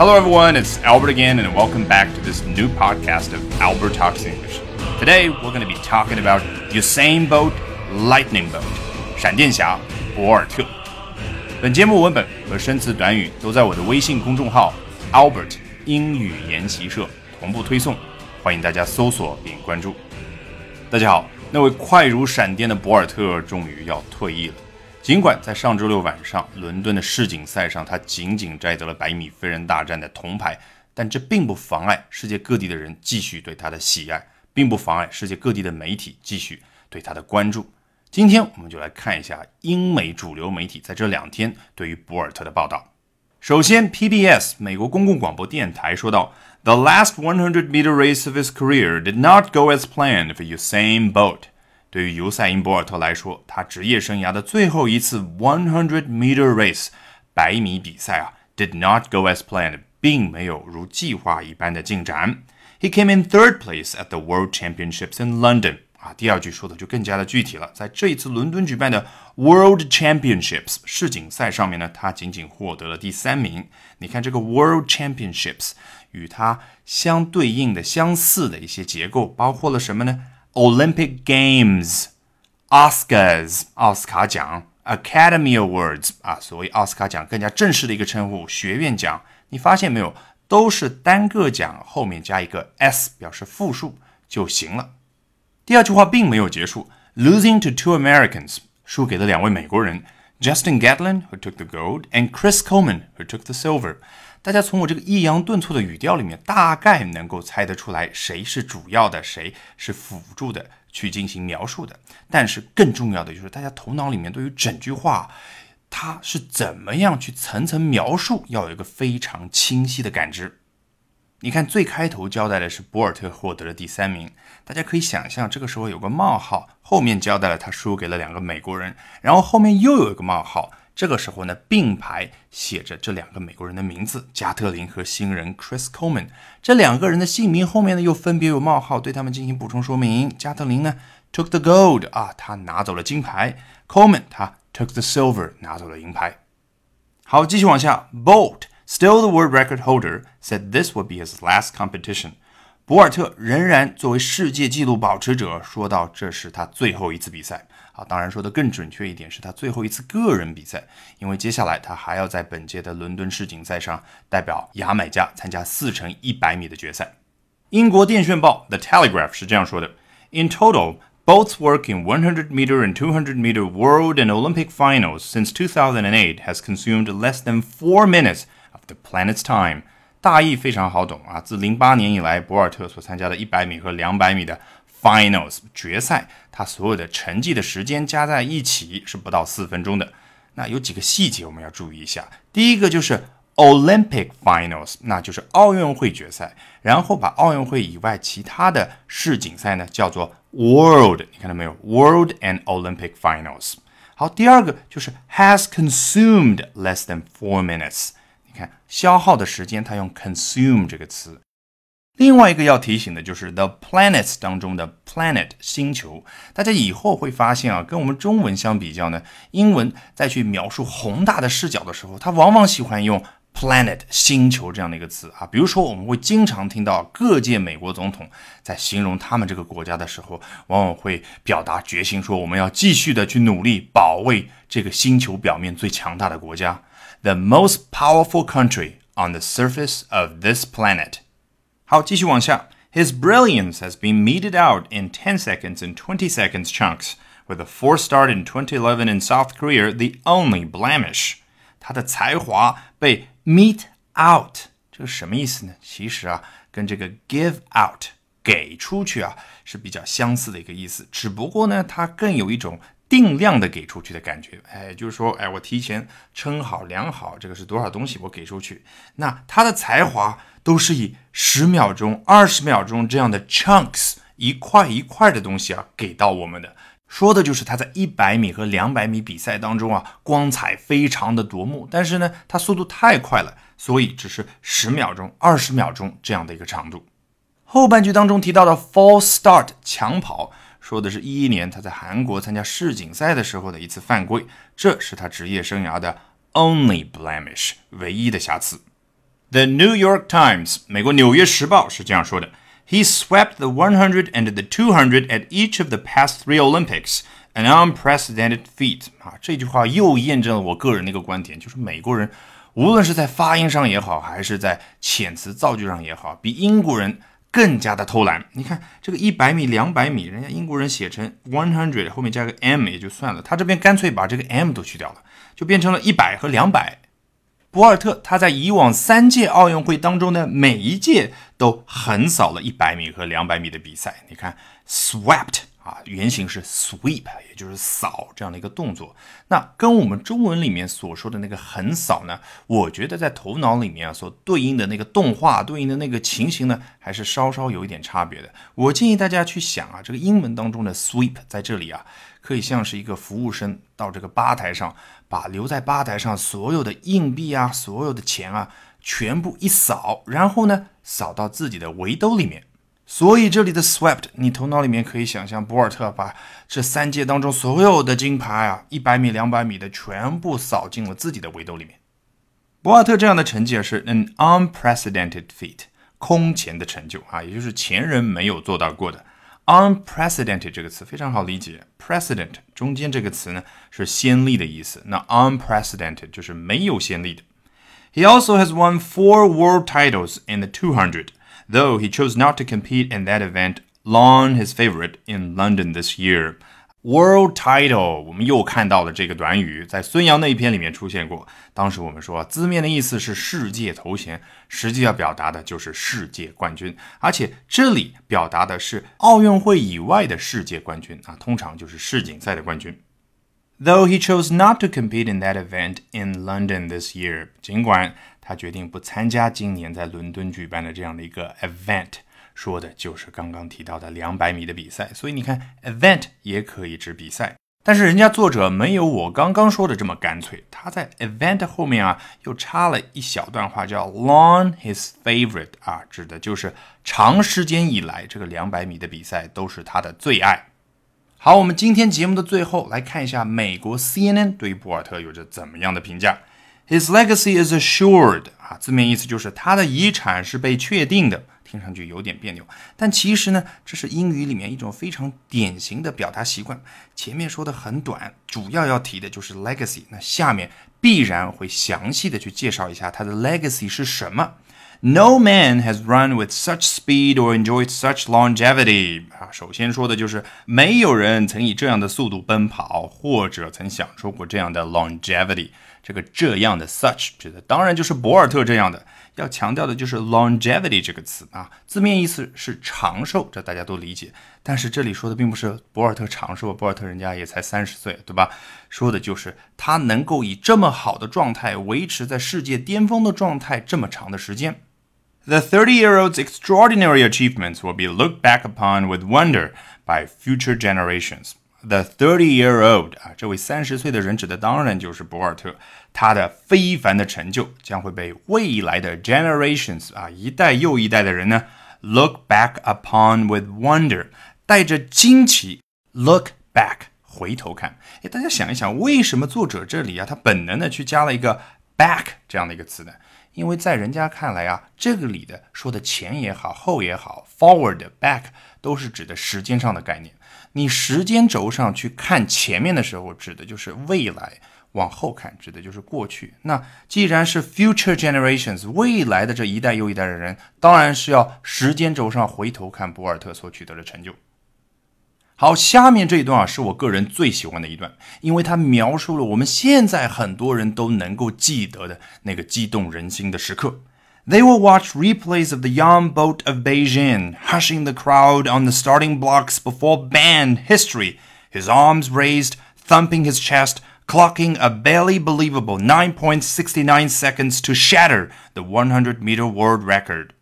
Hello, everyone. It's Albert again, and welcome back to this new podcast of Albert Talks English. Today, we're going to be talking about Usain Bolt, Lightning Bolt, 闪电侠博尔特。本节目文本和生词短语都在我的微信公众号 Albert 英语研习社同步推送，欢迎大家搜索并关注。大家好，那位快如闪电的博尔特终于要退役了。尽管在上周六晚上伦敦的世锦赛上，他仅仅摘得了百米飞人大战的铜牌，但这并不妨碍世界各地的人继续对他的喜爱，并不妨碍世界各地的媒体继续对他的关注。今天我们就来看一下英美主流媒体在这两天对于博尔特的报道。首先，PBS 美国公共广播电台说道：“The last 100-meter race of his career did not go as planned for Usain Bolt。”对于尤塞因·博尔特来说，他职业生涯的最后一次100 meter race 百米比赛啊，did not go as planned，并没有如计划一般的进展。He came in third place at the World Championships in London。啊，第二句说的就更加的具体了。在这一次伦敦举办的 World Championships 世锦赛上面呢，他仅仅获得了第三名。你看这个 World Championships 与它相对应的相似的一些结构，包括了什么呢 ？Olympic Games、Oscars 奥斯卡奖、Academy Awards 啊，所谓奥斯卡奖更加正式的一个称呼，学院奖。你发现没有，都是单个奖后面加一个 s 表示复数就行了。第二句话并没有结束，losing to two Americans 输给了两位美国人，Justin Gatlin who took the gold and Chris Coleman who took the silver。 大家从我这个抑扬顿挫的语调里面，大概能够猜得出来谁是主要的，谁是辅助的去进行描述的。但是更重要的就是，大家头脑里面对于整句话，它是怎么样去层层描述，要有一个非常清晰的感知。你看最开头交代的是博尔特获得了第三名，大家可以想象，这个时候有个冒号，后面交代了他输给了两个美国人，然后后面又有一个冒号。这个时候呢，并排写着这两个美国人的名字：加特林和新人 Chris Coleman。这两个人的姓名后面呢，又分别有冒号，对他们进行补充说明。加特林呢，took the gold 啊，他拿走了金牌；Coleman 他 took the silver 拿走了银牌。好，继续往下，Bolt still the world record holder said this would be his last competition。博尔特仍然作为世界纪录保持者，说到这是他最后一次比赛。啊，当然说的更准确一点，是他最后一次个人比赛，因为接下来他还要在本届的伦敦世锦赛上代表牙买加参加四乘一百米的决赛。英国电讯报 The Telegraph 是这样说的：In total, Bolt's work in 100 meter and 200 meter world and Olympic finals since 2008 has consumed less than four minutes of the planet's time。大意非常好懂啊，自零八年以来，博尔特所参加的一百米和两百米的 Finals 决赛，他所有的成绩的时间加在一起是不到四分钟的。那有几个细节我们要注意一下。第一个就是 Olympic Finals，那就是奥运会决赛。然后把奥运会以外其他的世锦赛呢叫做 World，你看到没有？World and Olympic Finals。好，第二个就是 has consumed less than four minutes。看消耗的时间，它用 consume 这个词。另外一个要提醒的就是 the planets 当中的 planet 星球，大家以后会发现啊，跟我们中文相比较呢，英文再去描述宏大的视角的时候，它往往喜欢用 planet 星球这样的一个词啊。比如说，我们会经常听到各界美国总统在形容他们这个国家的时候，往往会表达决心，说我们要继续的去努力保卫这个星球表面最强大的国家 ，the most powerful country on the surface of this planet。好，继续往下。His brilliance has been meted out in 10 seconds and 20 seconds chunks, with a four start in 2011 in South Korea the only blemish. 他的才华被 mete out，这个什么意思呢？其实啊，跟这个 give out 给出去啊是比较相似的一个意思，只不过呢，它更有一种 定量的给出去的感觉。哎，就是说，哎，我提前称好量好，这个是多少东西，我给出去。那他的才华。都是以十秒钟、二十秒钟这样的 chunks 一块一块的东西啊给到我们的，说的就是他在一百米和两百米比赛当中啊光彩非常的夺目，但是呢他速度太快了，所以只是十秒钟、二十秒钟这样的一个长度。后半句当中提到的 false start 抢跑，说的是一一年他在韩国参加世锦赛的时候的一次犯规，这是他职业生涯的 only blemish 唯一的瑕疵。The New York Times，美国《纽约时报》是这样说的：He swept the 100 and the 200 at each of the past three Olympics, an unprecedented feat。啊，这句话又验证了我个人的一个观点，就是美国人无论是在发音上也好，还是在遣词造句上也好，比英国人。更加的偷懒，你看这个一百米、两百米，人家英国人写成 one hundred 后面加个 m 也就算了，他这边干脆把这个 m 都去掉了，就变成了一百和两百。博尔特他在以往三届奥运会当中的每一届都横扫了一百米和两百米的比赛，你看 swept。啊，原型是 sweep，也就是扫这样的一个动作。那跟我们中文里面所说的那个横扫呢，我觉得在头脑里面啊，所对应的那个动画、对应的那个情形呢，还是稍稍有一点差别的。我建议大家去想啊，这个英文当中的 sweep 在这里啊，可以像是一个服务生到这个吧台上，把留在吧台上所有的硬币啊、所有的钱啊，全部一扫，然后呢，扫到自己的围兜里面。所以这里的 swept，你头脑里面可以想象博尔特把这三届当中所有的金牌啊，一百米、两百米的全部扫进了自己的围兜里面。博尔特这样的成绩是 an unprecedented feat，空前的成就啊，也就是前人没有做到过的。unprecedented 这个词非常好理解，precedent 中间这个词呢是先例的意思，那 unprecedented 就是没有先例的。He also has won four world titles in the 200. though he chose not to compete in that event, long his favorite in London this year. World title，我们又看到了这个短语，在孙杨那一篇里面出现过。当时我们说，字面的意思是世界头衔，实际要表达的就是世界冠军。而且这里表达的是奥运会以外的世界冠军啊，通常就是世锦赛的冠军。Though he chose not to compete in that event in London this year，尽管 他决定不参加今年在伦敦举办的这样的一个 event，说的就是刚刚提到的两百米的比赛。所以你看，event 也可以指比赛，但是人家作者没有我刚刚说的这么干脆，他在 event 后面啊又插了一小段话，叫 long his favorite 啊，指的就是长时间以来这个两百米的比赛都是他的最爱。好，我们今天节目的最后来看一下美国 CNN 对博尔特有着怎么样的评价。His legacy is assured 啊，字面意思就是他的遗产是被确定的，听上去有点别扭，但其实呢，这是英语里面一种非常典型的表达习惯。前面说的很短，主要要提的就是 legacy，那下面必然会详细的去介绍一下他的 legacy 是什么。No man has run with such speed or enjoyed such longevity 啊，首先说的就是没有人曾以这样的速度奔跑，或者曾享受过这样的 longevity。这个这样的 such 指的当然就是博尔特这样的。要强调的就是 longevity 这个词啊，字面意思是长寿，这大家都理解。但是这里说的并不是博尔特长寿，博尔特人家也才三十岁，对吧？说的就是他能够以这么好的状态维持在世界巅峰的状态这么长的时间。The thirty-year-old's extraordinary achievements will be looked back upon with wonder by future generations. The 30 year old 啊，这位三十岁的人指的当然就是博尔特，他的非凡的成就将会被未来的 generations 啊一代又一代的人呢 look back upon with wonder，带着惊奇 look back 回头看。哎，大家想一想，为什么作者这里啊，他本能的去加了一个 back 这样的一个词呢？因为在人家看来啊，这个里的说的前也好，后也好，forward、back 都是指的时间上的概念。你时间轴上去看前面的时候，指的就是未来；往后看，指的就是过去。那既然是 future generations，未来的这一代又一代的人，当然是要时间轴上回头看博尔特所取得的成就。好，下面这一段啊，是我个人最喜欢的一段，因为它描述了我们现在很多人都能够记得的那个激动人心的时刻。They will watch replays of the young boat of Beijing, hushing the crowd on the starting blocks before band history, his arms raised, thumping his chest, clocking a barely believable 9.69 seconds to shatter the 100 meter world record.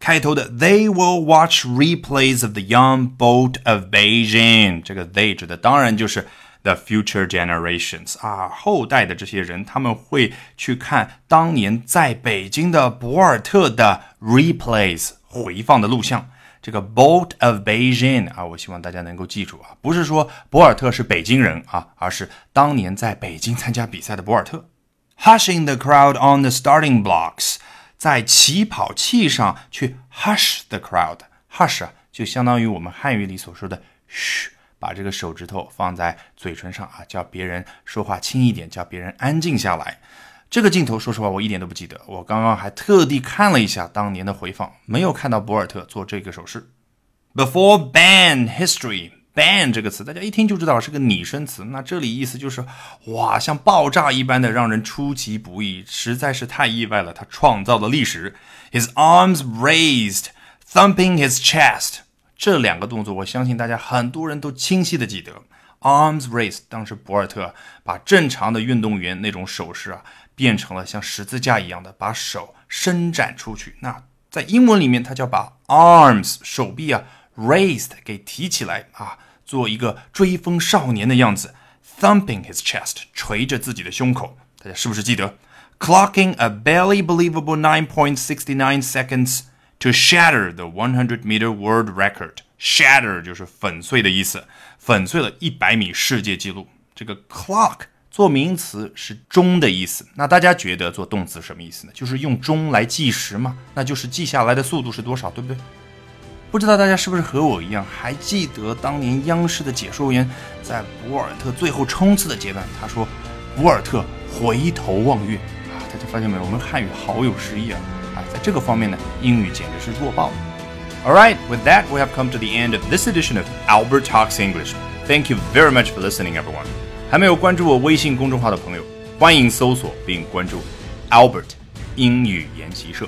开头的 They will watch replays of the young boat of Beijing。这个 they 指的当然就是 the future generations 啊，后代的这些人，他们会去看当年在北京的博尔特的 replays 回放的录像。这个 boat of Beijing 啊，我希望大家能够记住啊，不是说博尔特是北京人啊，而是当年在北京参加比赛的博尔特。Hushing the crowd on the starting blocks。在起跑器上去 hush the crowd，hush 啊，就相当于我们汉语里所说的嘘，把这个手指头放在嘴唇上啊，叫别人说话轻一点，叫别人安静下来。这个镜头，说实话，我一点都不记得。我刚刚还特地看了一下当年的回放，没有看到博尔特做这个手势。Before ban history，ban 这个词大家一听就知道是个拟声词。那这里意思就是，哇，像爆炸一般的，让人出其不意，实在是太意外了。他创造了历史。His arms raised, thumping his chest。这两个动作，我相信大家很多人都清晰的记得。Arms raised，当时博尔特把正常的运动员那种手势啊。变成了像十字架一样的把手伸展出去。那在英文里面，它叫把 arms 手臂啊 raised 给提起来啊，做一个追风少年的样子，thumping his chest 捶着自己的胸口。大家是不是记得？Clocking a barely believable 9.69 seconds to shatter the 100 meter world record. Shatter 就是粉碎的意思，粉碎了一百米世界纪录。这个 clock。做名词是钟的意思，那大家觉得做动词什么意思呢？就是用钟来计时吗？那就是记下来的速度是多少，对不对？不知道大家是不是和我一样，还记得当年央视的解说员在博尔特最后冲刺的阶段，他说：“博尔特回头望月啊！”大家发现没有？我们汉语好有诗意！啊，在这个方面呢，英语简直是弱爆了。All right, with that, we have come to the end of this edition of Albert Talks English. Thank you very much for listening, everyone. 还没有关注我微信公众号的朋友，欢迎搜索并关注 Albert 英语研习社。